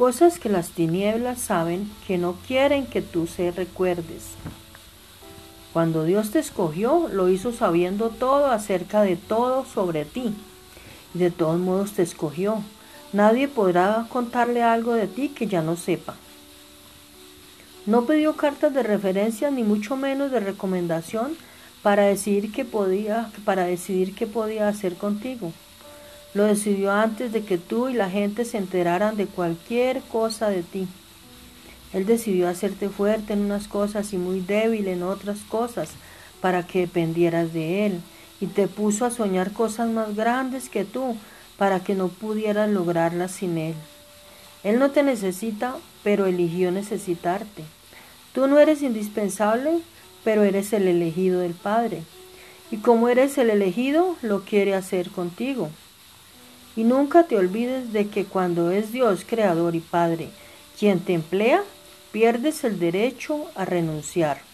cosas que las tinieblas saben que no quieren que tú se recuerdes. Cuando Dios te escogió, lo hizo sabiendo todo acerca de todo sobre ti. Y de todos modos te escogió. Nadie podrá contarle algo de ti que ya no sepa. No pidió cartas de referencia ni mucho menos de recomendación para decidir qué podía, para decidir qué podía hacer contigo. Lo decidió antes de que tú y la gente se enteraran de cualquier cosa de ti. Él decidió hacerte fuerte en unas cosas y muy débil en otras cosas para que dependieras de Él. Y te puso a soñar cosas más grandes que tú para que no pudieras lograrlas sin Él. Él no te necesita, pero eligió necesitarte. Tú no eres indispensable, pero eres el elegido del Padre. Y como eres el elegido, lo quiere hacer contigo. Y nunca te olvides de que cuando es Dios, Creador y Padre, quien te emplea, pierdes el derecho a renunciar.